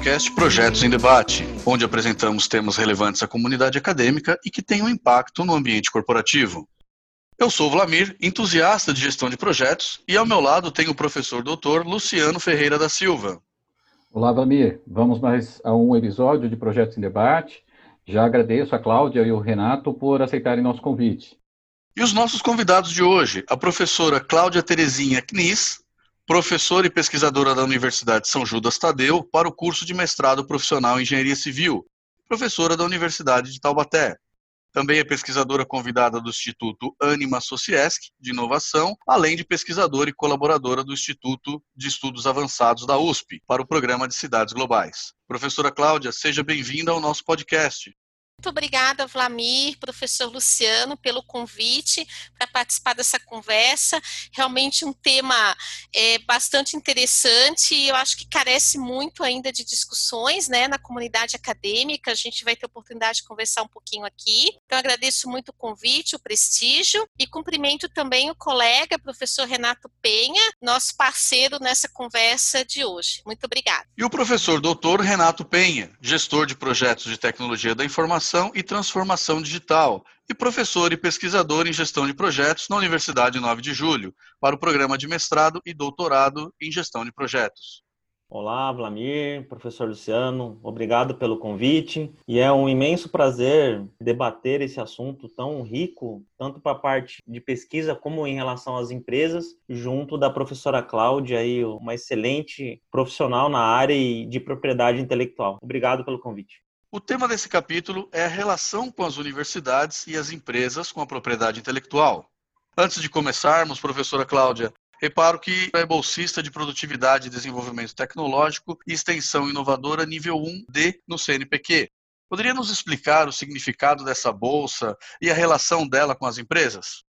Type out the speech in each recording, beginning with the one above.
podcast Projetos em Debate, onde apresentamos temas relevantes à comunidade acadêmica e que têm um impacto no ambiente corporativo. Eu sou Vlamir, entusiasta de gestão de projetos, e ao meu lado tenho o professor doutor Luciano Ferreira da Silva. Olá, Vlamir. Vamos mais a um episódio de Projetos em Debate. Já agradeço a Cláudia e o Renato por aceitarem nosso convite. E os nossos convidados de hoje, a professora Cláudia Terezinha Knis, professora e pesquisadora da Universidade São Judas Tadeu para o curso de mestrado profissional em Engenharia Civil, professora da Universidade de Taubaté. Também é pesquisadora convidada do Instituto Anima Sociesc, de Inovação, além de pesquisadora e colaboradora do Instituto de Estudos Avançados da USP, para o Programa de Cidades Globais. Professora Cláudia, seja bem-vinda ao nosso podcast. Muito obrigada, Vlamir, professor Luciano, pelo convite para participar dessa conversa. Realmente um tema é, bastante interessante e eu acho que carece muito ainda de discussões né, na comunidade acadêmica. A gente vai ter oportunidade de conversar um pouquinho aqui. Então, agradeço muito o convite, o prestígio e cumprimento também o colega, professor Renato Penha, nosso parceiro nessa conversa de hoje. Muito obrigada. E o professor doutor Renato Penha, gestor de projetos de tecnologia da informação Inovação e Transformação Digital e professor e pesquisador em gestão de projetos na Universidade 9 de Julho, para o programa de mestrado e doutorado em gestão de projetos. Olá, Vlamir, professor Luciano, obrigado pelo convite e é um imenso prazer debater esse assunto tão rico, tanto para a parte de pesquisa como em relação às empresas, junto da professora Cláudia, aí, uma excelente profissional na área de propriedade intelectual. Obrigado pelo convite. O tema desse capítulo é a relação com as universidades e as empresas com a propriedade intelectual. Antes de começarmos, professora Cláudia, reparo que é bolsista de produtividade e desenvolvimento tecnológico e extensão inovadora nível 1D no CNPq. Poderia nos explicar o significado dessa bolsa e a relação dela com as empresas?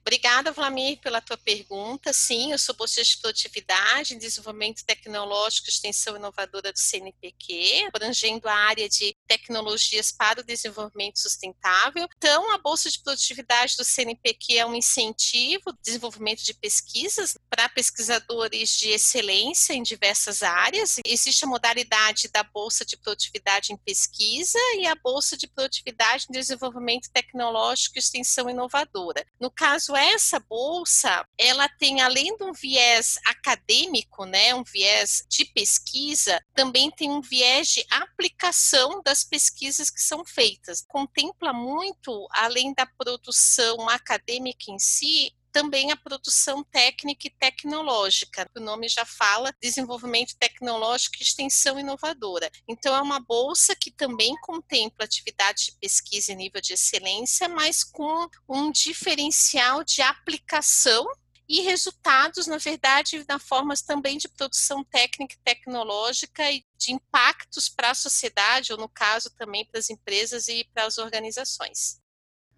Obrigada, Vlamir, pela tua pergunta. Sim, eu sou bolsista de produtividade, desenvolvimento tecnológico extensão inovadora do CNPq, abrangendo a área de tecnologias para o desenvolvimento sustentável. Então, a bolsa de produtividade do CNPq é um incentivo ao desenvolvimento de pesquisas para pesquisadores de excelência em diversas áreas. Existe a modalidade da bolsa de produtividade em pesquisa e a bolsa de produtividade em desenvolvimento tecnológico extensão inovadora. No caso caso, essa bolsa, ela tem além de um viés acadêmico, né, um viés de pesquisa, também tem um viés de aplicação das pesquisas que são feitas. Contempla muito, além da produção acadêmica em si, também a produção técnica e tecnológica. O nome já fala desenvolvimento tecnológico e extensão inovadora. Então, é uma bolsa que também contempla atividade de pesquisa em nível de excelência, mas com um diferencial de aplicação e resultados, na verdade, na formas também de produção técnica e tecnológica e de impactos para a sociedade, ou no caso também para as empresas e para as organizações.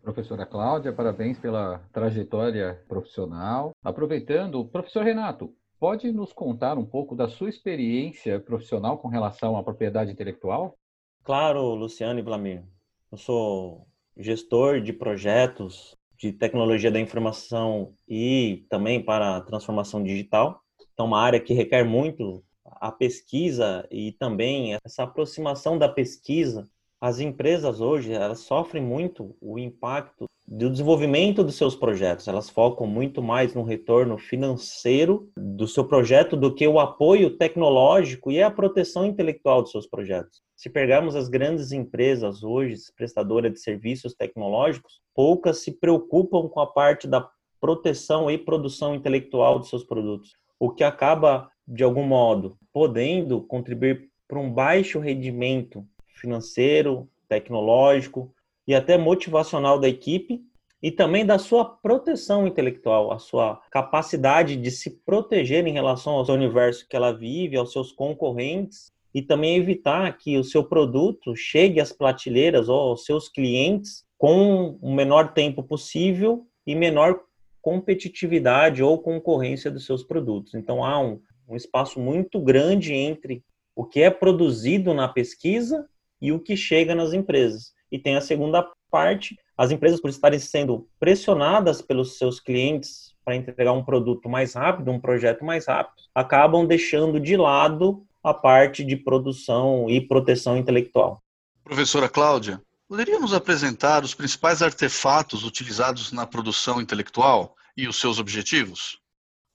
Professora Cláudia, parabéns pela trajetória profissional. Aproveitando, professor Renato, pode nos contar um pouco da sua experiência profissional com relação à propriedade intelectual? Claro, Luciano e Vlamir. Eu sou gestor de projetos de tecnologia da informação e também para a transformação digital. Então, uma área que requer muito a pesquisa e também essa aproximação da pesquisa as empresas hoje elas sofrem muito o impacto do desenvolvimento dos seus projetos. Elas focam muito mais no retorno financeiro do seu projeto do que o apoio tecnológico e a proteção intelectual dos seus projetos. Se pegarmos as grandes empresas hoje, prestadoras de serviços tecnológicos, poucas se preocupam com a parte da proteção e produção intelectual dos seus produtos, o que acaba, de algum modo, podendo contribuir para um baixo rendimento financeiro, tecnológico e até motivacional da equipe e também da sua proteção intelectual, a sua capacidade de se proteger em relação ao universo que ela vive, aos seus concorrentes e também evitar que o seu produto chegue às prateleiras ou aos seus clientes com o menor tempo possível e menor competitividade ou concorrência dos seus produtos. Então há um, um espaço muito grande entre o que é produzido na pesquisa e o que chega nas empresas. E tem a segunda parte, as empresas por estarem sendo pressionadas pelos seus clientes para entregar um produto mais rápido, um projeto mais rápido, acabam deixando de lado a parte de produção e proteção intelectual. Professora Cláudia, poderia nos apresentar os principais artefatos utilizados na produção intelectual e os seus objetivos?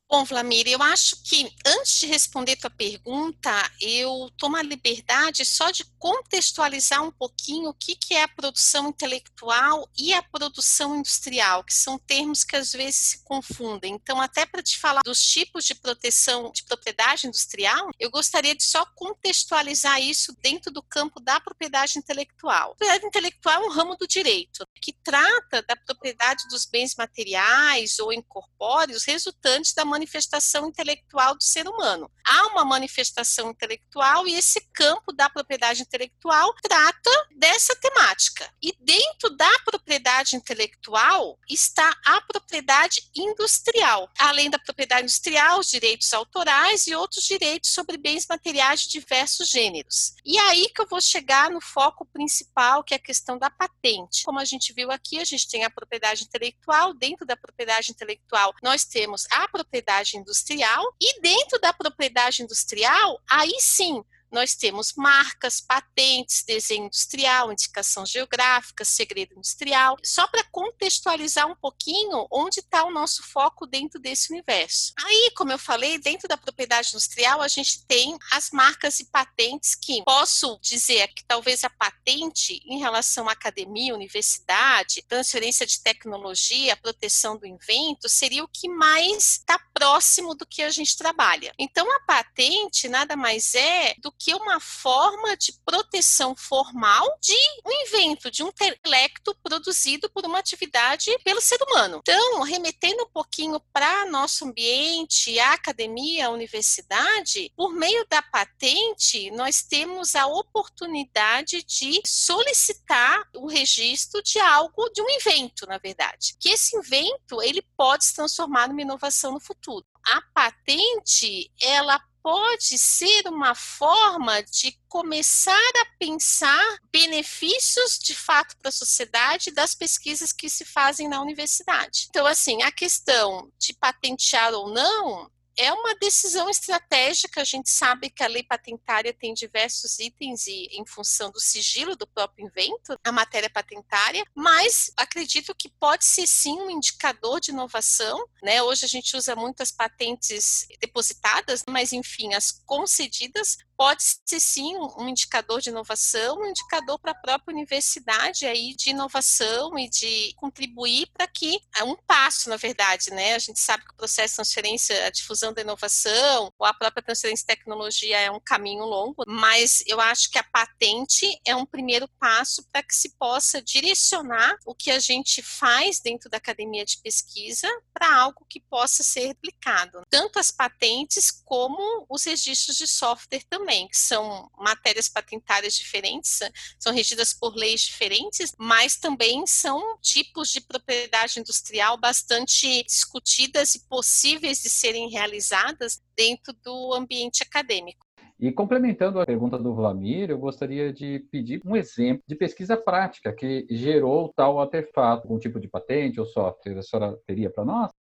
Bom, Vlamir, eu acho que antes de responder tua pergunta, eu tomo a liberdade só de contextualizar um pouquinho o que, que é a produção intelectual e a produção industrial, que são termos que às vezes se confundem. Então, até para te falar dos tipos de proteção de propriedade industrial, eu gostaria de só contextualizar isso dentro do campo da propriedade intelectual. A propriedade intelectual é um ramo do direito que trata da propriedade dos bens materiais ou incorpóreos resultantes da manifestação intelectual do ser humano. Há uma manifestação intelectual e esse campo da propriedade intelectual trata dessa temática. E dentro da propriedade intelectual está a propriedade industrial. Além da propriedade industrial, os direitos autorais e outros direitos sobre bens materiais de diversos gêneros. E aí que eu vou chegar no foco principal, que é a questão da patente. Como a gente viu aqui, a gente tem a propriedade intelectual, dentro da propriedade intelectual, nós temos a propriedade propriedade industrial, e dentro da propriedade industrial, aí sim, nós temos marcas, patentes, desenho industrial, indicação geográfica, segredo industrial, só para contextualizar um pouquinho onde está o nosso foco dentro desse universo. Aí, como eu falei, dentro da propriedade industrial, a gente tem as marcas e patentes que posso dizer que talvez a patente em relação à academia, universidade, transferência de tecnologia, proteção do invento, seria o que mais está próximo do que a gente trabalha. Então, a patente nada mais é do que uma forma de proteção formal de um invento, de um intelecto produzido por uma atividade pelo ser humano. Então, remetendo um pouquinho para nosso ambiente, a academia, a universidade, por meio da patente, nós temos a oportunidade de solicitar o registro de algo, de um invento, na verdade. Que esse invento, ele pode se transformar numa inovação no futuro. A patente, ela pode ser uma forma de começar a pensar benefícios de fato para a sociedade das pesquisas que se fazem na universidade. Então, assim, a questão de patentear ou não é uma decisão estratégica. A gente sabe que a lei patentária tem diversos itens e em função do sigilo do próprio invento, a matéria patentária, mas acredito que pode ser sim um indicador de inovação. Né? Hoje a gente usa muitas patentes depositadas, mas enfim, as concedidas pode ser sim um indicador de inovação, um indicador para a própria universidade aí de inovação e de contribuir para que é um passo, na verdade, né? A gente sabe que o processo de transferência, a difusão da inovação, ou a própria transferência de tecnologia é um caminho longo, mas eu acho que a patente é um primeiro passo para que se possa direcionar o que a gente faz dentro da academia de pesquisa para algo que possa ser replicado, tanto as patentes como os registros de software também também, que são matérias patentárias diferentes, são regidas por leis diferentes, mas também são tipos de propriedade industrial bastante discutidas e possíveis de serem realizadas dentro do ambiente acadêmico. E complementando a pergunta do Vlamir, eu gostaria de pedir um exemplo de pesquisa prática que gerou tal artefato, um tipo de patente ou software. A senhora teria para nós?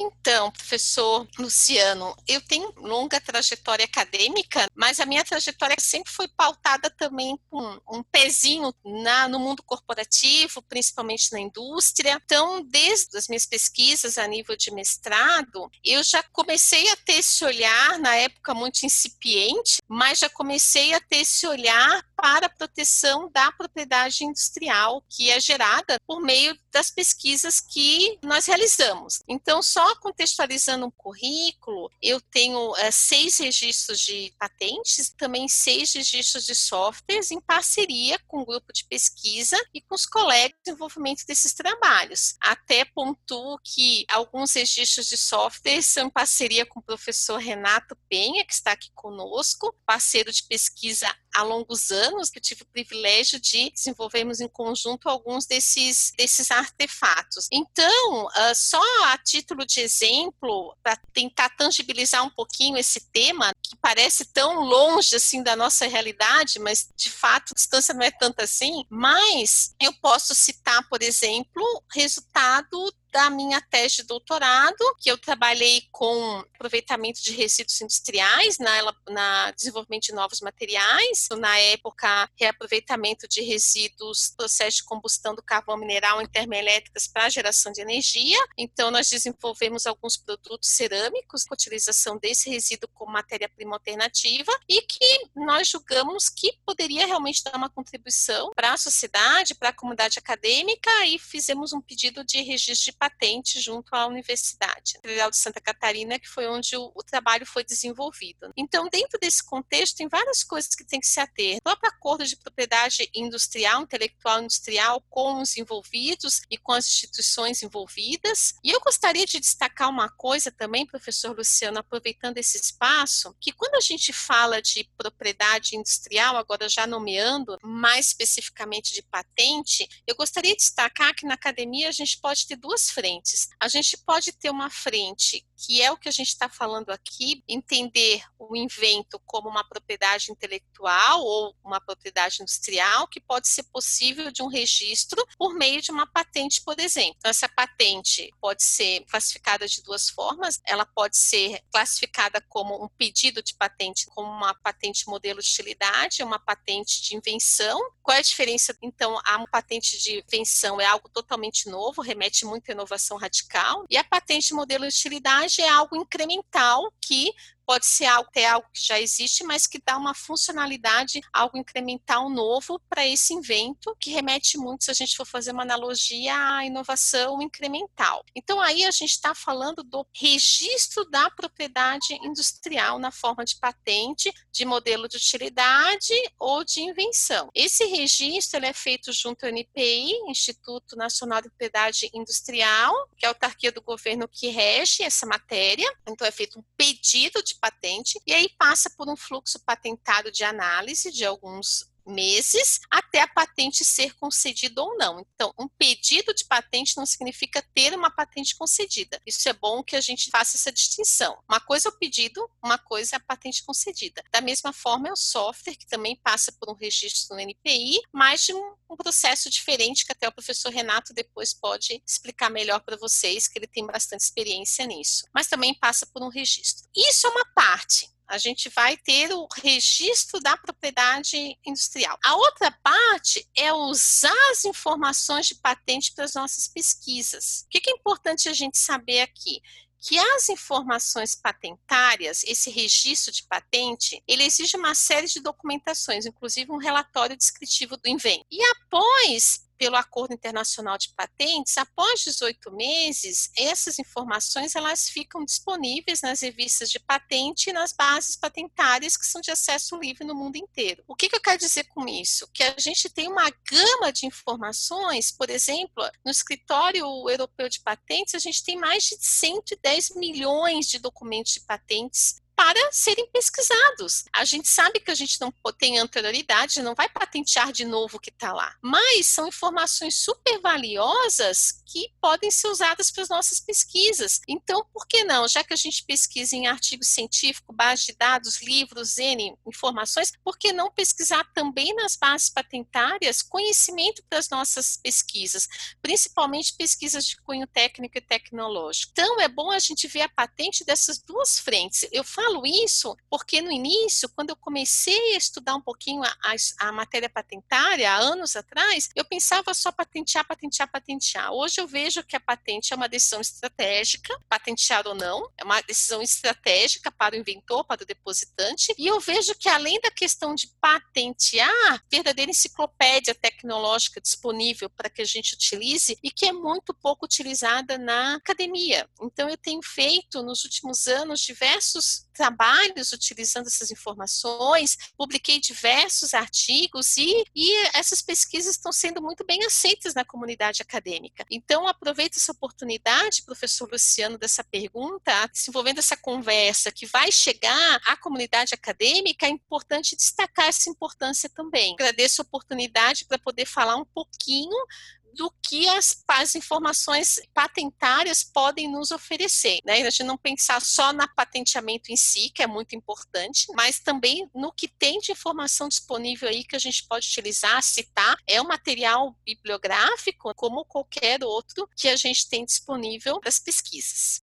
Então, professor Luciano, eu tenho longa trajetória acadêmica, mas a minha trajetória sempre foi pautada também com um pezinho na, no mundo corporativo, principalmente na indústria. Então, desde as minhas pesquisas a nível de mestrado, eu já comecei a ter esse olhar, na época muito incipiente, mas já comecei a ter esse olhar para a proteção da propriedade industrial que é gerada por meio das pesquisas que nós realizamos. Então, só contextualizando um currículo, eu tenho é, seis registros de patentes, também seis registros de softwares em parceria com o grupo de pesquisa e com os colegas de desenvolvimento desses trabalhos. Até pontuo que alguns registros de software são em parceria com o professor Renato Penha, que está aqui conosco, parceiro de pesquisa há longos anos, que eu tive o privilégio de desenvolvermos em conjunto alguns desses, desses artefatos. Então, uh, só a título de exemplo, para tentar tangibilizar um pouquinho esse tema, que parece tão longe assim da nossa realidade, mas de fato a distância não é tanta assim, mas eu posso citar, por exemplo, resultado da minha tese de doutorado, que eu trabalhei com aproveitamento de resíduos industriais na, na desenvolvimento de novos materiais, na época reaproveitamento de resíduos, processo de combustão do carvão mineral em termoelétricas para geração de energia. Então nós desenvolvemos alguns produtos cerâmicos com utilização desse resíduo como matéria-prima alternativa e que nós julgamos que poderia realmente dar uma contribuição para a sociedade, para a comunidade acadêmica e fizemos um pedido de registro de patente junto à Universidade Federal de Santa Catarina, que foi onde o, o trabalho foi desenvolvido. Então, dentro desse contexto, tem várias coisas que tem que se ater. O próprio acordo de propriedade industrial, intelectual industrial com os envolvidos e com as instituições envolvidas. E eu gostaria de destacar uma coisa também, professor Luciano, aproveitando esse espaço, que quando a gente fala de propriedade industrial, agora já nomeando mais especificamente de patente, eu gostaria de destacar que na academia a gente pode ter duas frentes. A gente pode ter uma frente que é o que a gente está falando aqui, entender o invento como uma propriedade intelectual ou uma propriedade industrial que pode ser possível de um registro por meio de uma patente, por exemplo. Então, essa patente pode ser classificada de duas formas. Ela pode ser classificada como um pedido de patente, como uma patente modelo de utilidade, uma patente de invenção. Qual é a diferença? Então, a patente de invenção é algo totalmente novo, remete muito à inovação radical, e a patente modelo de utilidade é algo incremental que pode ser algo, ter algo que já existe, mas que dá uma funcionalidade, algo incremental novo para esse invento, que remete muito, se a gente for fazer uma analogia, à inovação incremental. Então, aí a gente está falando do registro da propriedade industrial na forma de patente, de modelo de utilidade ou de invenção. Esse registro é feito junto ao NPI, Instituto Nacional de Propriedade Industrial, que é a autarquia do governo que rege essa matéria. Então, é feito um pedido de patente e aí passa por um fluxo patentado de análise de alguns meses até a patente ser concedida ou não. Então, um pedido de patente não significa ter uma patente concedida. Isso é bom que a gente faça essa distinção. Uma coisa é o pedido, uma coisa é a patente concedida. Da mesma forma, é o software, que também passa por um registro no NPI, mas de um, um processo diferente que até o professor Renato depois pode explicar melhor para vocês, que ele tem bastante experiência nisso. Mas também passa por um registro. Isso é uma parte a gente vai ter o registro da propriedade industrial. A outra parte é usar as informações de patente para as nossas pesquisas. O que é importante a gente saber aqui? que as informações patentárias, esse registro de patente, ele exige uma série de documentações, inclusive um relatório descritivo do invento. E após pelo Acordo Internacional de Patentes, após 18 meses, essas informações elas ficam disponíveis nas revistas de patente e nas bases patentárias que são de acesso livre no mundo inteiro. O que, que eu quero dizer com isso? Que a gente tem uma gama de informações, por exemplo, no escritório europeu de patentes, a gente tem mais de 110 milhões de documentos de patentes para serem pesquisados. A gente sabe que a gente não tem anterioridade, não vai patentear de novo o que está lá, mas são informações super valiosas que podem ser usadas para as nossas pesquisas. Então, por que não? Já que a gente pesquisa em artigo científico, base de dados, livros, N informações, por que não pesquisar também nas bases patentárias conhecimento para as nossas pesquisas, principalmente pesquisas de cunho técnico e tecnológico? Então, é bom a gente ver a patente dessas duas frentes. Eu falo falo isso porque no início, quando eu comecei a estudar um pouquinho a, a, a matéria patentária, há anos atrás, eu pensava só patentear, patentear, patentear. Hoje eu vejo que a patente é uma decisão estratégica, patentear ou não, é uma decisão estratégica para o inventor, para o depositante, e eu vejo que além da questão de patentear, verdadeira enciclopédia tecnológica disponível para que a gente utilize e que é muito pouco utilizada na academia. Então eu tenho feito nos últimos anos diversos trabalhos utilizando essas informações, publiquei diversos artigos e, e essas pesquisas estão sendo muito bem aceitas na comunidade acadêmica. Então, aproveito essa oportunidade, professor Luciano, dessa pergunta, desenvolvendo essa conversa que vai chegar à comunidade acadêmica, é importante destacar essa importância também. Agradeço a oportunidade para poder falar um pouquinho do que as, as informações patentárias podem nos oferecer. Né? A gente não pensar só na patenteamento em si, que é muito importante, mas também no que tem de informação disponível aí que a gente pode utilizar, citar. É um material bibliográfico, como qualquer outro que a gente tem disponível para as pesquisas.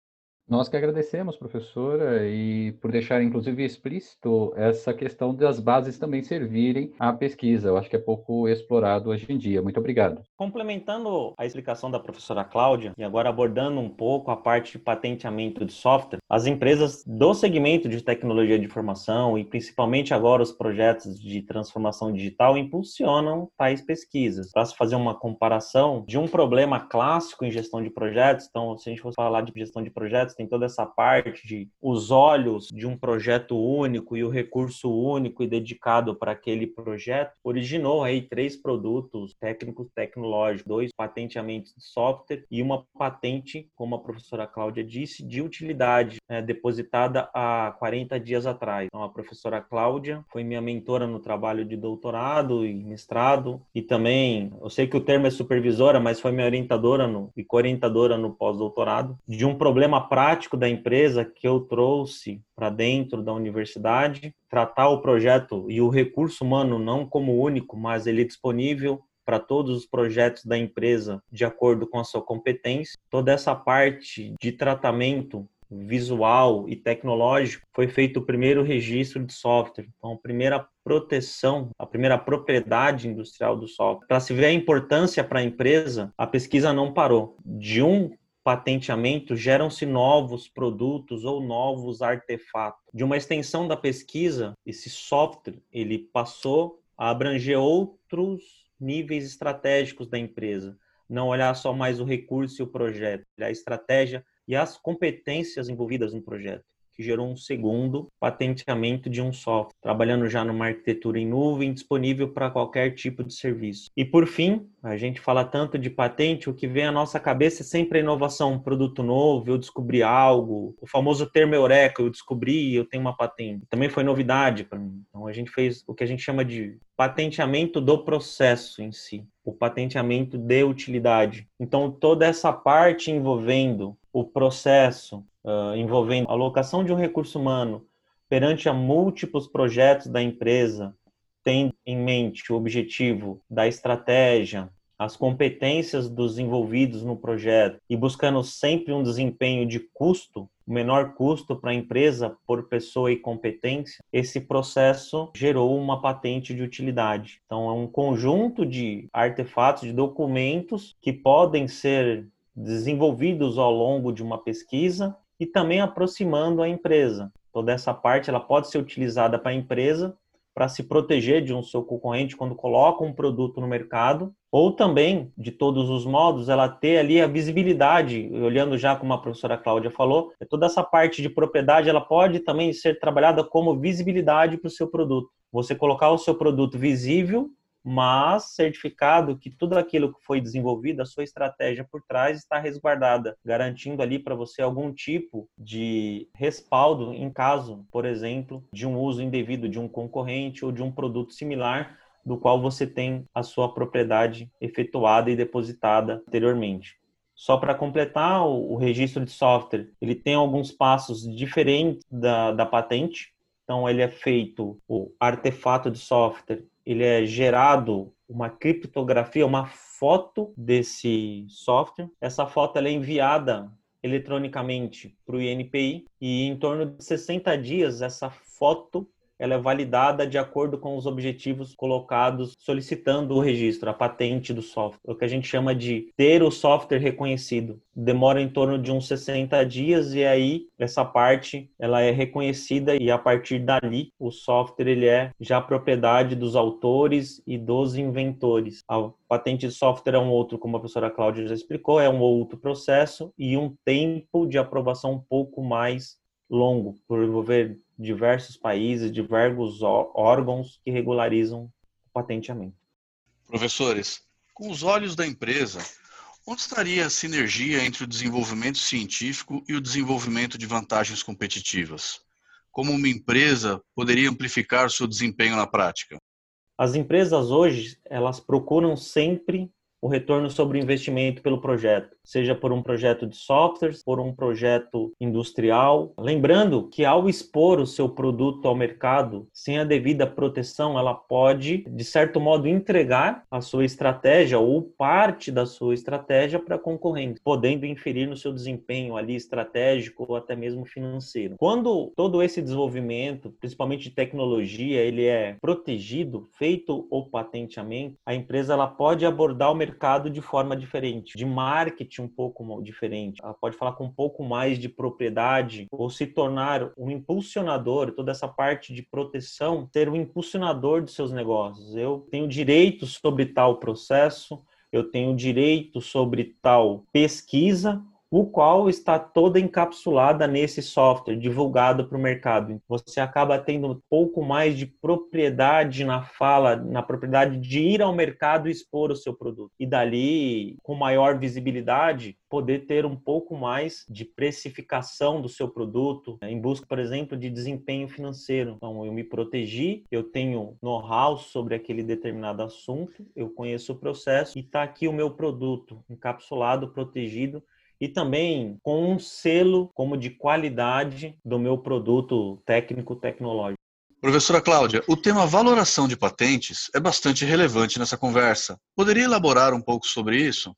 Nós que agradecemos, professora, e por deixar inclusive explícito essa questão das bases também servirem à pesquisa. Eu acho que é pouco explorado hoje em dia. Muito obrigado. Complementando a explicação da professora Cláudia, e agora abordando um pouco a parte de patenteamento de software, as empresas do segmento de tecnologia de informação e principalmente agora os projetos de transformação digital impulsionam tais pesquisas. Para se fazer uma comparação de um problema clássico em gestão de projetos, então se a gente fosse falar de gestão de projetos, tem toda essa parte de os olhos de um projeto único e o recurso único e dedicado para aquele projeto, originou aí três produtos técnicos tecnológicos, dois patenteamentos de software e uma patente, como a professora Cláudia disse, de utilidade, né, depositada há 40 dias atrás. Então, a professora Cláudia foi minha mentora no trabalho de doutorado e mestrado e também, eu sei que o termo é supervisora, mas foi minha orientadora no, e co-orientadora no pós-doutorado de um problema prático prático da empresa que eu trouxe para dentro da universidade, tratar o projeto e o recurso humano não como único, mas ele é disponível para todos os projetos da empresa de acordo com a sua competência. Toda essa parte de tratamento visual e tecnológico foi feito o primeiro registro de software. Então, a primeira proteção, a primeira propriedade industrial do software. Para se ver a importância para a empresa, a pesquisa não parou. De um patenteamento, geram-se novos produtos ou novos artefatos. De uma extensão da pesquisa, esse software ele passou a abranger outros níveis estratégicos da empresa, não olhar só mais o recurso e o projeto, a estratégia e as competências envolvidas no projeto que gerou um segundo patenteamento de um software, trabalhando já numa arquitetura em nuvem disponível para qualquer tipo de serviço. E por fim, a gente fala tanto de patente, o que vem à nossa cabeça é sempre a inovação, um produto novo, eu descobri algo, o famoso termo eureka, eu descobri, eu tenho uma patente. Também foi novidade para mim. Então a gente fez o que a gente chama de patenteamento do processo em si, o patenteamento de utilidade. Então toda essa parte envolvendo o processo, uh, envolvendo alocação de um recurso humano perante a múltiplos projetos da empresa, tendo em mente o objetivo da estratégia, as competências dos envolvidos no projeto e buscando sempre um desempenho de custo, o menor custo para a empresa por pessoa e competência, esse processo gerou uma patente de utilidade. Então, é um conjunto de artefatos, de documentos que podem ser desenvolvidos ao longo de uma pesquisa e também aproximando a empresa. Toda essa parte ela pode ser utilizada para a empresa para se proteger de um seu concorrente quando coloca um produto no mercado, ou também, de todos os modos, ela ter ali a visibilidade, olhando já como a professora Cláudia falou, é toda essa parte de propriedade, ela pode também ser trabalhada como visibilidade para o seu produto. Você colocar o seu produto visível mas certificado que tudo aquilo que foi desenvolvido, a sua estratégia por trás está resguardada, garantindo ali para você algum tipo de respaldo em caso, por exemplo, de um uso indevido de um concorrente ou de um produto similar do qual você tem a sua propriedade efetuada e depositada anteriormente. Só para completar, o, registro de software ele tem alguns passos diferentes da, da patente. Então, ele é feito o artefato de software ele é gerado uma criptografia, uma foto desse software. Essa foto é enviada eletronicamente para o INPI e em torno de 60 dias essa foto ela é validada de acordo com os objetivos colocados solicitando o registro, a patente do software, o que a gente chama de ter o software reconhecido. Demora em torno de uns 60 dias e aí essa parte ela é reconhecida e a partir dali o software ele é já propriedade dos autores e dos inventores. A patente de software é um outro, como a professora Cláudia já explicou, é um outro processo e um tempo de aprovação um pouco mais longo, por envolver diversos países, diversos órgãos que regularizam o patenteamento. Professores, com os olhos da empresa, onde estaria a sinergia entre o desenvolvimento científico e o desenvolvimento de vantagens competitivas? Como uma empresa poderia amplificar seu desempenho na prática? As empresas hoje, elas procuram sempre o retorno sobre o investimento pelo projeto, seja por um projeto de software, por um projeto industrial. Lembrando que ao expor o seu produto ao mercado sem a devida proteção, ela pode, de certo modo, entregar a sua estratégia ou parte da sua estratégia para concorrente, podendo inferir no seu desempenho ali estratégico ou até mesmo financeiro. Quando todo esse desenvolvimento, principalmente de tecnologia, ele é protegido, feito o patenteamento, a empresa ela pode abordar o mercado de forma diferente, de marketing um pouco diferente. Ela pode falar com um pouco mais de propriedade ou se tornar um impulsionador, toda essa parte de proteção, ser um impulsionador de seus negócios. Eu tenho direitos sobre tal processo, eu tenho direito sobre tal pesquisa, o qual está toda encapsulada nesse software divulgado para o mercado. Você acaba tendo um pouco mais de propriedade na fala, na propriedade de ir ao mercado e expor o seu produto. E dali, com maior visibilidade, poder ter um pouco mais de precificação do seu produto, em busca, por exemplo, de desempenho financeiro. Então, eu me protegi, eu tenho know-how sobre aquele determinado assunto, eu conheço o processo e está aqui o meu produto encapsulado, protegido e também com um selo como de qualidade do meu produto técnico tecnológico. Professora Cláudia, o tema valoração de patentes é bastante relevante nessa conversa. Poderia elaborar um pouco sobre isso?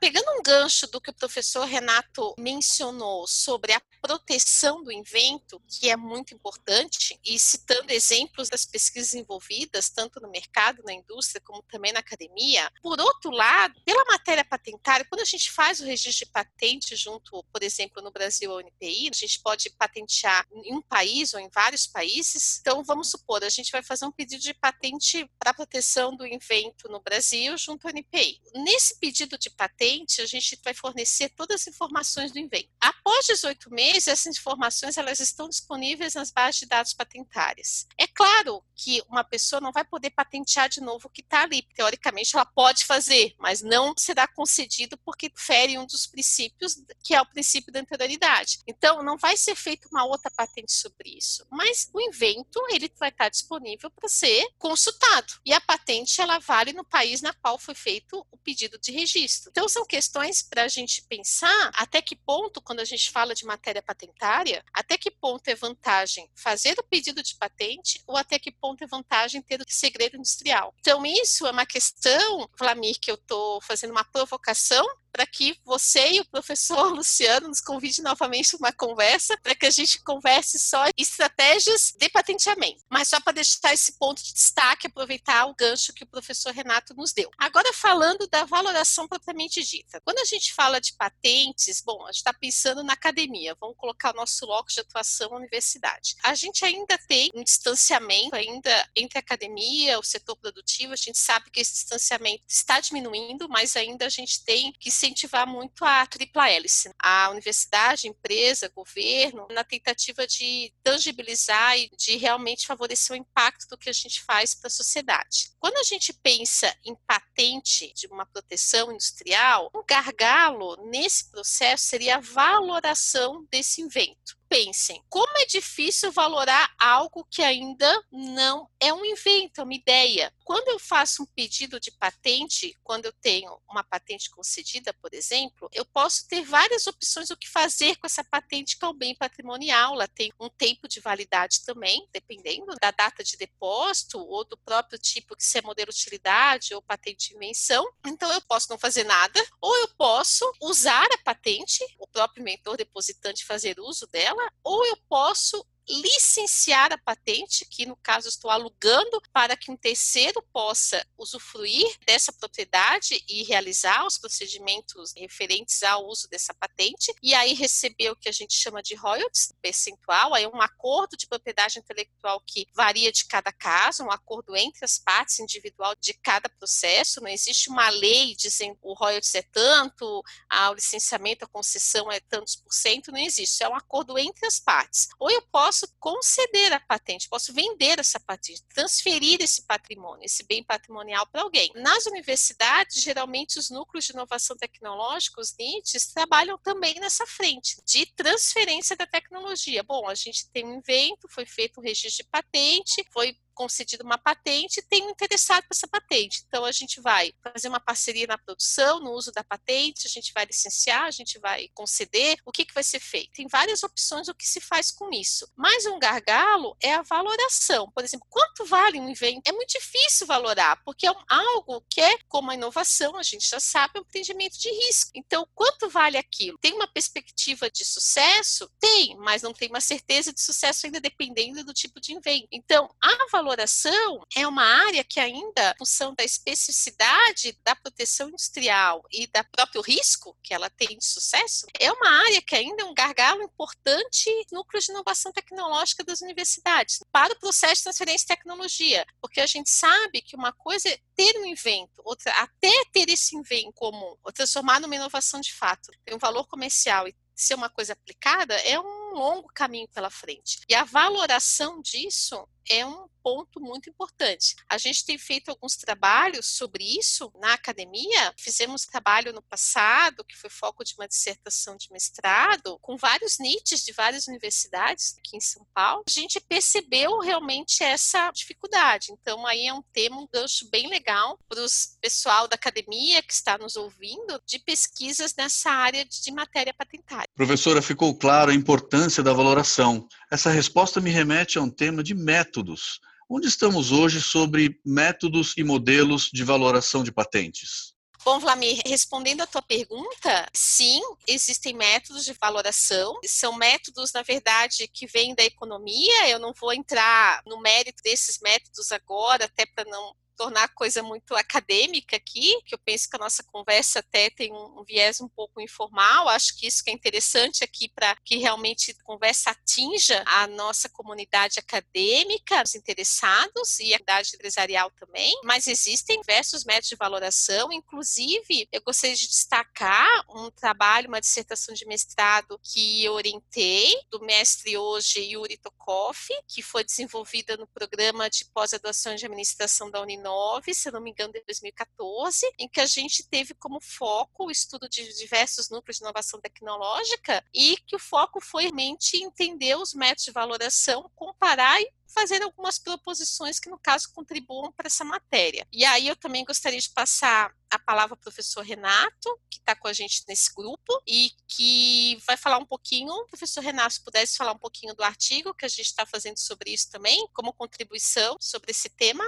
Pegando um gancho do que o professor Renato mencionou sobre a proteção do invento, que é muito importante, e citando exemplos das pesquisas envolvidas, tanto no mercado, na indústria, como também na academia. Por outro lado, pela matéria patentária, quando a gente faz o registro de patente junto, por exemplo, no Brasil, a UNPI, a gente pode patentear em um país ou em vários países. Então, vamos supor, a gente vai fazer um pedido de patente para proteção do invento no Brasil junto à UNPI. Nesse pedido de patente, a gente vai fornecer todas as informações do invento. Após 18 meses, essas informações elas estão disponíveis nas bases de dados patentárias. É claro que uma pessoa não vai poder patentear de novo o que está ali. Teoricamente, ela pode fazer, mas não será concedido porque fere um dos princípios, que é o princípio da anterioridade. Então, não vai ser feita uma outra patente sobre isso. Mas o invento, ele vai estar disponível para ser consultado. E a patente, ela vale no país na qual foi feito o pedido de registro. Então, são questões para a gente pensar até que ponto, quando a gente fala de matéria patentária, até que ponto é vantagem fazer o pedido de patente ou até que ponto é vantagem ter o segredo industrial. Então, isso é uma questão, Vlamir, que eu estou fazendo uma provocação para que você e o professor Luciano nos convide novamente para uma conversa, para que a gente converse só estratégias de patenteamento. Mas só para deixar esse ponto de destaque, aproveitar o gancho que o professor Renato nos deu. Agora, falando da valoração propriamente dita. Quando a gente fala de patentes, bom, a gente está pensando na academia, vamos colocar o nosso local de atuação na universidade. A gente ainda tem um distanciamento ainda entre a academia, o setor produtivo, a gente sabe que esse distanciamento está diminuindo, mas ainda a gente tem que ser incentivar muito a tripla hélice, a universidade, empresa, governo, na tentativa de tangibilizar e de realmente favorecer o impacto do que a gente faz para a sociedade. Quando a gente pensa em patente de uma proteção industrial, um gargalo nesse processo seria a valoração desse invento pensem, como é difícil valorar algo que ainda não é um invento, é uma ideia. Quando eu faço um pedido de patente, quando eu tenho uma patente concedida, por exemplo, eu posso ter várias opções do que fazer com essa patente que é um bem patrimonial. Ela tem um tempo de validade também, dependendo da data de depósito ou do próprio tipo que se é modelo utilidade ou patente de invenção. Então eu posso não fazer nada, ou eu posso usar a patente, o próprio mentor depositante fazer uso dela ou eu posso licenciar a patente, que no caso estou alugando para que um terceiro possa usufruir dessa propriedade e realizar os procedimentos referentes ao uso dessa patente, e aí receber o que a gente chama de royalties percentual, aí um acordo de propriedade intelectual que varia de cada caso, um acordo entre as partes individual de cada processo, não existe uma lei dizendo o royalties é tanto, o licenciamento, a concessão é tantos por cento, não existe, é um acordo entre as partes. Ou eu posso posso conceder a patente, posso vender essa patente, transferir esse patrimônio, esse bem patrimonial para alguém. Nas universidades, geralmente os núcleos de inovação tecnológica, os NITs, trabalham também nessa frente de transferência da tecnologia. Bom, a gente tem um invento, foi feito um registro de patente, foi concedida uma patente, tem um interessado por essa patente. Então, a gente vai fazer uma parceria na produção, no uso da patente, a gente vai licenciar, a gente vai conceder. O que, que vai ser feito? Tem várias opções o que se faz com isso. Mas um gargalo é a valoração. Por exemplo, quanto vale um invento? É muito difícil valorar, porque é algo que é, como a inovação, a gente já sabe, é um empreendimento de risco. Então, quanto vale aquilo? Tem uma perspectiva de sucesso? Tem, mas não tem uma certeza de sucesso ainda dependendo do tipo de invento. Então, a valoração é uma área que ainda, em função da especificidade da proteção industrial e da próprio risco que ela tem de sucesso, é uma área que ainda é um gargalo importante núcleo de inovação tecnológica das universidades para o processo de transferência de tecnologia, porque a gente sabe que uma coisa é ter um invento, outra até ter esse invento comum, ou transformar numa inovação de fato, tem um valor comercial e ser uma coisa aplicada é um longo caminho pela frente. E a valoração disso é um ponto muito importante. A gente tem feito alguns trabalhos sobre isso na academia. Fizemos trabalho no passado, que foi foco de uma dissertação de mestrado, com vários NITs de várias universidades aqui em São Paulo. A gente percebeu realmente essa dificuldade. Então, aí é um tema, um gancho bem legal para o pessoal da academia que está nos ouvindo, de pesquisas nessa área de matéria patentária. Professora, ficou claro a importância da valoração. Essa resposta me remete a um tema de métodos. Onde estamos hoje sobre métodos e modelos de valoração de patentes? Bom, Vlamir, respondendo à tua pergunta, sim, existem métodos de valoração. São métodos, na verdade, que vêm da economia. Eu não vou entrar no mérito desses métodos agora, até para não tornar a coisa muito acadêmica aqui, que eu penso que a nossa conversa até tem um, um viés um pouco informal. Acho que isso que é interessante aqui para que realmente a conversa atinja a nossa comunidade acadêmica, os interessados e a comunidade empresarial também. Mas existem diversos métodos de valoração, inclusive eu gostaria de destacar um trabalho, uma dissertação de mestrado que eu orientei, do mestre hoje Yuri Tokoff, que foi desenvolvida no programa de pós-graduação de administração da Uninor 2009, se não me engano, de 2014, em que a gente teve como foco o estudo de diversos núcleos de inovação tecnológica e que o foco foi realmente entender os métodos de valoração, comparar e fazer algumas proposições que, no caso, contribuam para essa matéria. E aí eu também gostaria de passar a palavra ao professor Renato, que está com a gente nesse grupo, e que vai falar um pouquinho, professor Renato, se pudesse falar um pouquinho do artigo que a gente está fazendo sobre isso também, como contribuição sobre esse tema.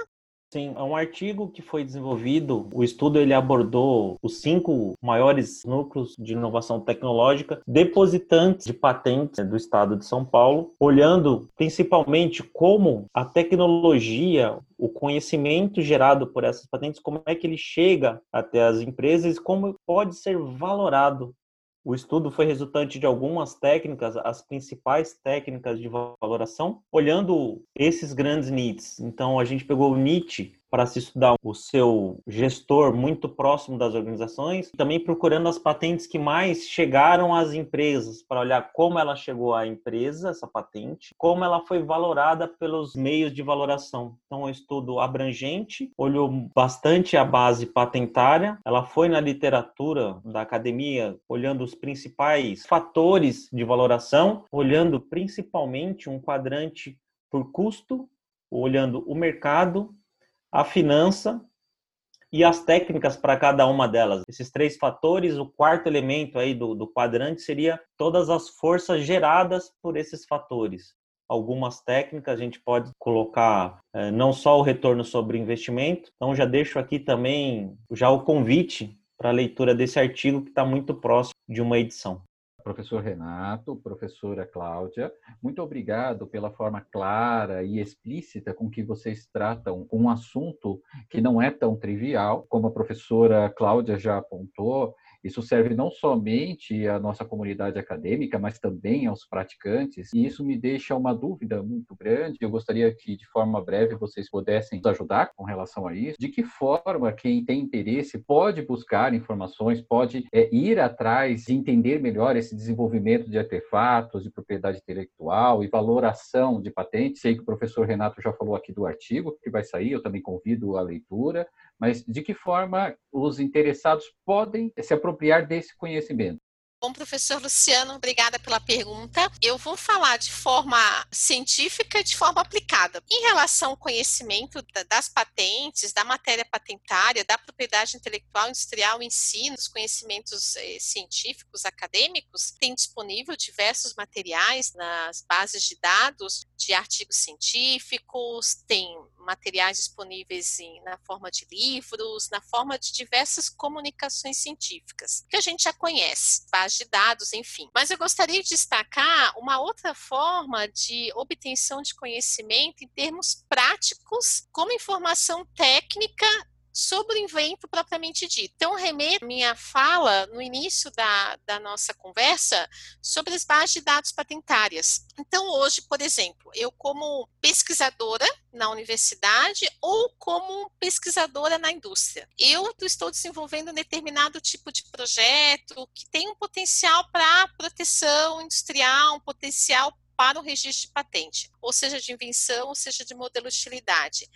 Sim, é um artigo que foi desenvolvido. O estudo ele abordou os cinco maiores núcleos de inovação tecnológica depositantes de patentes do estado de São Paulo, olhando principalmente como a tecnologia, o conhecimento gerado por essas patentes, como é que ele chega até as empresas e como pode ser valorado o estudo foi resultante de algumas técnicas, as principais técnicas de valoração, olhando esses grandes needs. Então, a gente pegou o NIT, para se estudar o seu gestor muito próximo das organizações, também procurando as patentes que mais chegaram às empresas, para olhar como ela chegou à empresa, essa patente, como ela foi valorada pelos meios de valoração. Então, um estudo abrangente, olhou bastante a base patentária, ela foi na literatura da academia, olhando os principais fatores de valoração, olhando principalmente um quadrante por custo, olhando o mercado a finança e as técnicas para cada uma delas. Esses três fatores, o quarto elemento aí do, do quadrante seria todas as forças geradas por esses fatores. Algumas técnicas a gente pode colocar é, não só o retorno sobre investimento, então já deixo aqui também já o convite para a leitura desse artigo que está muito próximo de uma edição professor Renato, professora Cláudia, muito obrigado pela forma clara e explícita com que vocês tratam um assunto que não é tão trivial, como a professora Cláudia já apontou, isso serve não somente à nossa comunidade acadêmica, mas também aos praticantes, e isso me deixa uma dúvida muito grande. Eu gostaria que, de forma breve, vocês pudessem nos ajudar com relação a isso. De que forma quem tem interesse pode buscar informações, pode é, ir atrás e entender melhor esse desenvolvimento de artefatos, de propriedade intelectual e valoração de patentes? Sei que o professor Renato já falou aqui do artigo que vai sair, eu também convido a leitura, mas de que forma os interessados podem se apropriar desse conhecimento? Bom, professor Luciano, obrigada pela pergunta. Eu vou falar de forma científica de forma aplicada. Em relação ao conhecimento das patentes, da matéria patentária, da propriedade intelectual industrial em si, nos conhecimentos eh, científicos, acadêmicos, tem disponível diversos materiais nas bases de dados de artigos científicos, tem materiais disponíveis em, na forma de livros, na forma de diversas comunicações científicas, que a gente já conhece, base de dados, enfim. Mas eu gostaria de destacar uma outra forma de obtenção de conhecimento em termos práticos, como informação técnica sobre o invento propriamente dito. Então, remeto minha fala no início da, da nossa conversa sobre as bases de dados patentárias. Então, hoje, por exemplo, eu como pesquisadora na universidade ou como pesquisadora na indústria, eu estou desenvolvendo um determinado tipo de projeto que tem um potencial para proteção industrial, um potencial para o registro de patente, ou seja, de invenção, ou seja, de modelo de utilidade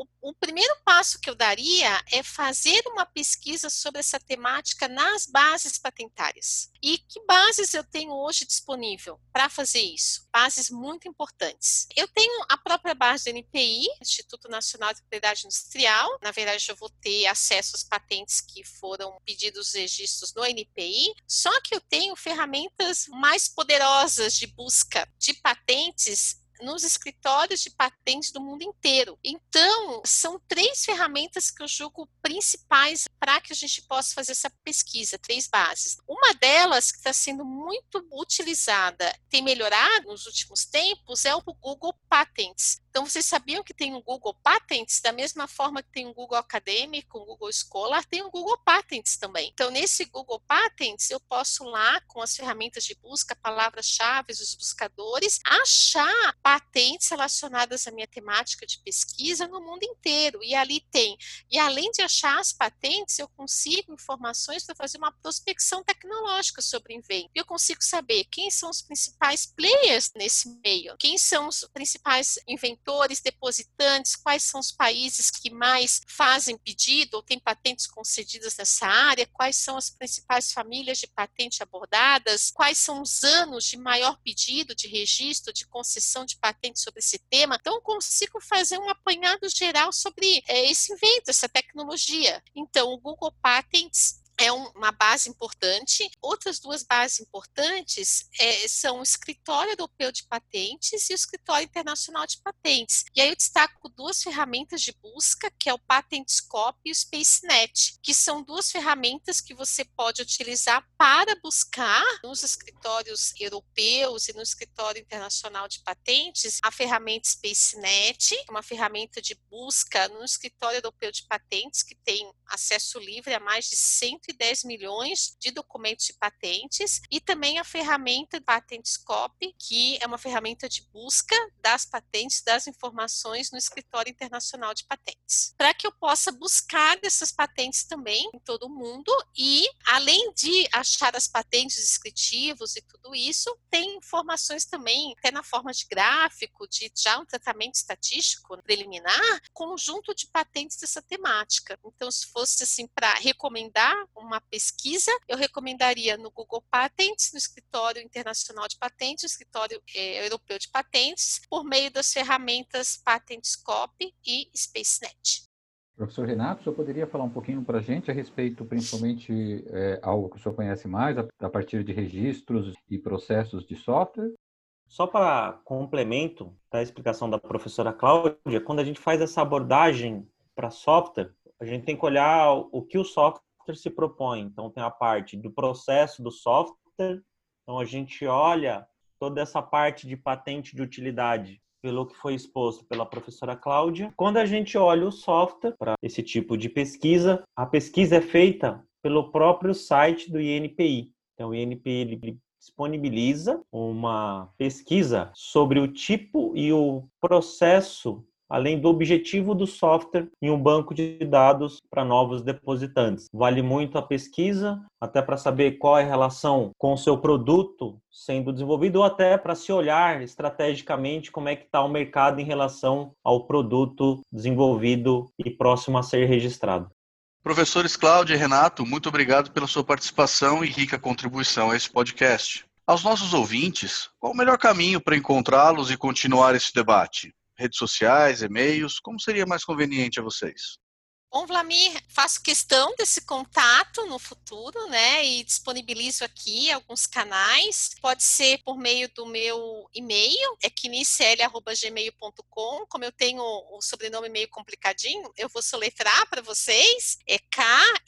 o, o, primeiro passo que eu daria é fazer uma pesquisa sobre essa temática nas bases patentárias. E que bases eu tenho hoje disponível para fazer isso? Bases muito importantes. Eu tenho a própria base do NPI, Instituto Nacional de Propriedade Industrial. Na verdade, eu vou ter acesso às patentes que foram pedidos registros no NPI. Só que eu tenho ferramentas mais poderosas de busca de patentes nos escritórios de patentes do mundo inteiro. Então, são três ferramentas que eu julgo principais para que a gente possa fazer essa pesquisa, três bases. Uma delas que está sendo muito utilizada, tem melhorado nos últimos tempos, é o Google Patents. Então, vocês sabiam que tem o Google Patents? Da mesma forma que tem o Google Acadêmico, o Google Scholar, tem o Google Patents também. Então, nesse Google Patents, eu posso lá, com as ferramentas de busca, palavras-chave, os buscadores, achar patentes relacionadas à minha temática de pesquisa no mundo inteiro. E ali tem. E além de achar as patentes, eu consigo informações para fazer uma prospecção tecnológica sobre invento. Eu consigo saber quem são os principais players nesse meio, quem são os principais inventores depositantes, quais são os países que mais fazem pedido ou têm patentes concedidas nessa área, quais são as principais famílias de patente abordadas, quais são os anos de maior pedido de registro, de concessão de patente sobre esse tema. Então, consigo fazer um apanhado geral sobre é, esse invento, essa tecnologia. Então, o Google Patents é uma base importante. Outras duas bases importantes é, são o Escritório Europeu de Patentes e o Escritório Internacional de Patentes. E aí eu destaco duas ferramentas de busca, que é o PatentScope e o SpaceNet, que são duas ferramentas que você pode utilizar para buscar nos escritórios europeus e no Escritório Internacional de Patentes a ferramenta SpaceNet, é uma ferramenta de busca no Escritório Europeu de Patentes que tem acesso livre a mais de 100 110 milhões de documentos de patentes e também a ferramenta PatentScope, que é uma ferramenta de busca das patentes, das informações no Escritório Internacional de Patentes. Para que eu possa buscar essas patentes também em todo o mundo e, além de achar as patentes descritivos e tudo isso, tem informações também, até na forma de gráfico, de já um tratamento estatístico preliminar, conjunto de patentes dessa temática. Então, se fosse assim para recomendar uma pesquisa, eu recomendaria no Google Patents, no Escritório Internacional de Patentes, no Escritório é, Europeu de Patentes, por meio das ferramentas PatentScope e SpaceNet. Professor Renato, o senhor poderia falar um pouquinho para a gente a respeito, principalmente, é, algo que o senhor conhece mais, a, a partir de registros e processos de software? Só para complemento da explicação da professora Cláudia, quando a gente faz essa abordagem para software, a gente tem que olhar o que o software software se propõe. Então, tem a parte do processo do software. Então, a gente olha toda essa parte de patente de utilidade pelo que foi exposto pela professora Cláudia. Quando a gente olha o software para esse tipo de pesquisa, a pesquisa é feita pelo próprio site do INPI. Então, o INPI disponibiliza uma pesquisa sobre o tipo e o processo além do objetivo do software em um banco de dados para novos depositantes. Vale muito a pesquisa, até para saber qual é a relação com o seu produto sendo desenvolvido, ou até para se olhar estrategicamente como é que está o mercado em relação ao produto desenvolvido e próximo a ser registrado. Professores Cláudia e Renato, muito obrigado pela sua participação e rica contribuição a esse podcast. Aos nossos ouvintes, qual o melhor caminho para encontrá-los e continuar esse debate? Redes sociais, e-mails, como seria mais conveniente a vocês? Bom, Vlamir, faço questão desse contato no futuro, né? E disponibilizo aqui alguns canais. Pode ser por meio do meu e-mail, é. Como eu tenho o sobrenome meio complicadinho, eu vou soletrar para vocês. É K-N-I-E-S-S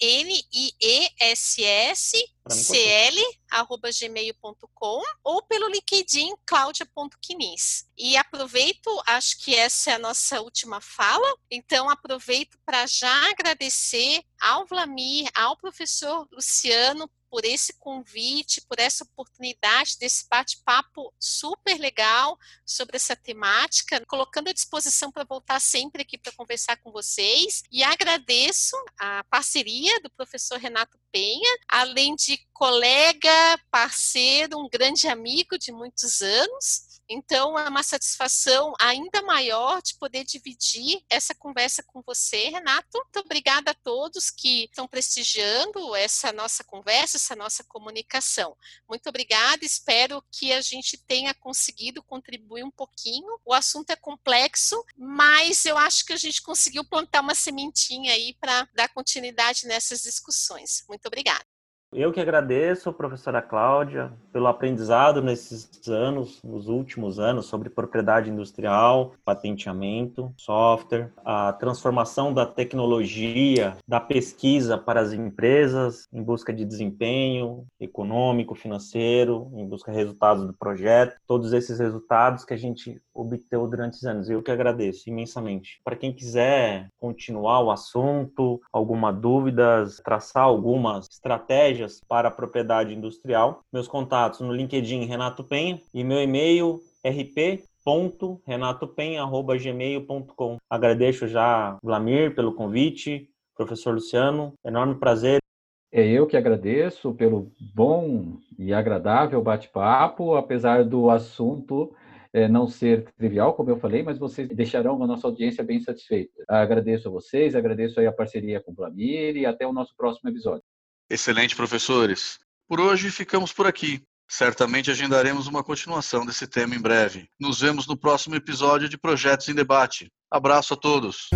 cl@gmail.com ou pelo LinkedIn claudia.quinis. E aproveito, acho que essa é a nossa última fala, então aproveito para já agradecer ao Vlamir, ao professor Luciano por esse convite, por essa oportunidade desse bate-papo super legal sobre essa temática, colocando à disposição para voltar sempre aqui para conversar com vocês. E agradeço a parceria do professor Renato Penha, além de colega, parceiro, um grande amigo de muitos anos. Então, é uma satisfação ainda maior de poder dividir essa conversa com você, Renato. Muito obrigada a todos que estão prestigiando essa nossa conversa, essa nossa comunicação. Muito obrigada, espero que a gente tenha conseguido contribuir um pouquinho. O assunto é complexo, mas eu acho que a gente conseguiu plantar uma sementinha aí para dar continuidade nessas discussões. Muito obrigada. Eu que agradeço, professora Cláudia, pelo aprendizado nesses anos, nos últimos anos, sobre propriedade industrial, patenteamento, software, a transformação da tecnologia, da pesquisa para as empresas em busca de desempenho econômico, financeiro, em busca de resultados do projeto, todos esses resultados que a gente obteve durante os anos. Eu que agradeço imensamente. Para quem quiser continuar o assunto, alguma dúvida, traçar algumas estratégias para a propriedade industrial, meus contatos no LinkedIn Renato Penha e meu e-mail rp.renatopenha.gmail.com. Agradeço já, Vlamir, pelo convite, professor Luciano, enorme prazer. É eu que agradeço pelo bom e agradável bate-papo, apesar do assunto é, não ser trivial, como eu falei, mas vocês deixarão a nossa audiência bem satisfeita. Agradeço a vocês, agradeço aí a parceria com o Vlamir e até o nosso próximo episódio. Excelente, professores. Por hoje ficamos por aqui. Certamente agendaremos uma continuação desse tema em breve. Nos vemos no próximo episódio de Projetos em Debate. Abraço a todos.